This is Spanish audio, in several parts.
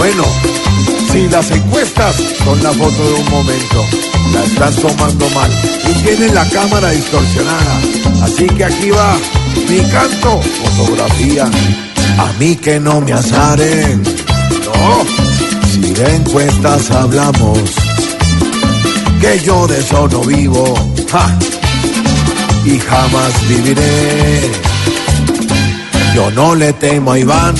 bueno, si las encuestas son la foto de un momento, la estás tomando mal y tienes la cámara distorsionada. Así que aquí va mi canto, fotografía. A mí que no me azaren. No, si de encuestas hablamos, que yo de eso no vivo. Ja, y jamás viviré. Yo no le temo a Iván.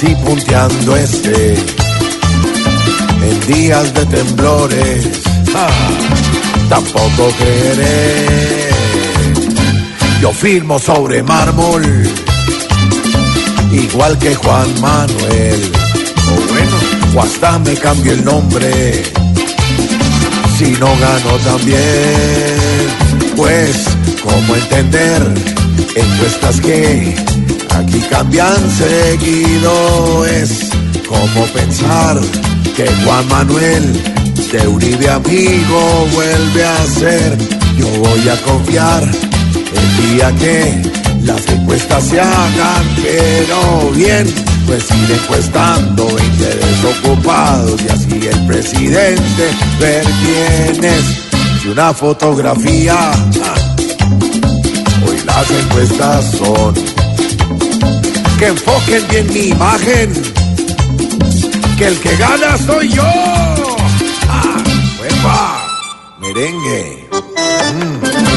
Así punteando este. En días de temblores, ja, tampoco creeré. Yo firmo sobre mármol, igual que Juan Manuel. O bueno, o hasta me cambio el nombre si no gano también. Pues, ¿cómo entender encuestas que aquí cambian seguido? Es como pensar que Juan Manuel de Uribe amigo vuelve a ser. Yo voy a confiar el día que las encuestas se hagan, pero bien pues ir encuestando 20 desocupados y así el presidente ver quién es. Si una fotografía, ah, hoy las encuestas son que enfoquen bien mi imagen, que el que gana soy yo. Ah, merengue. Mm.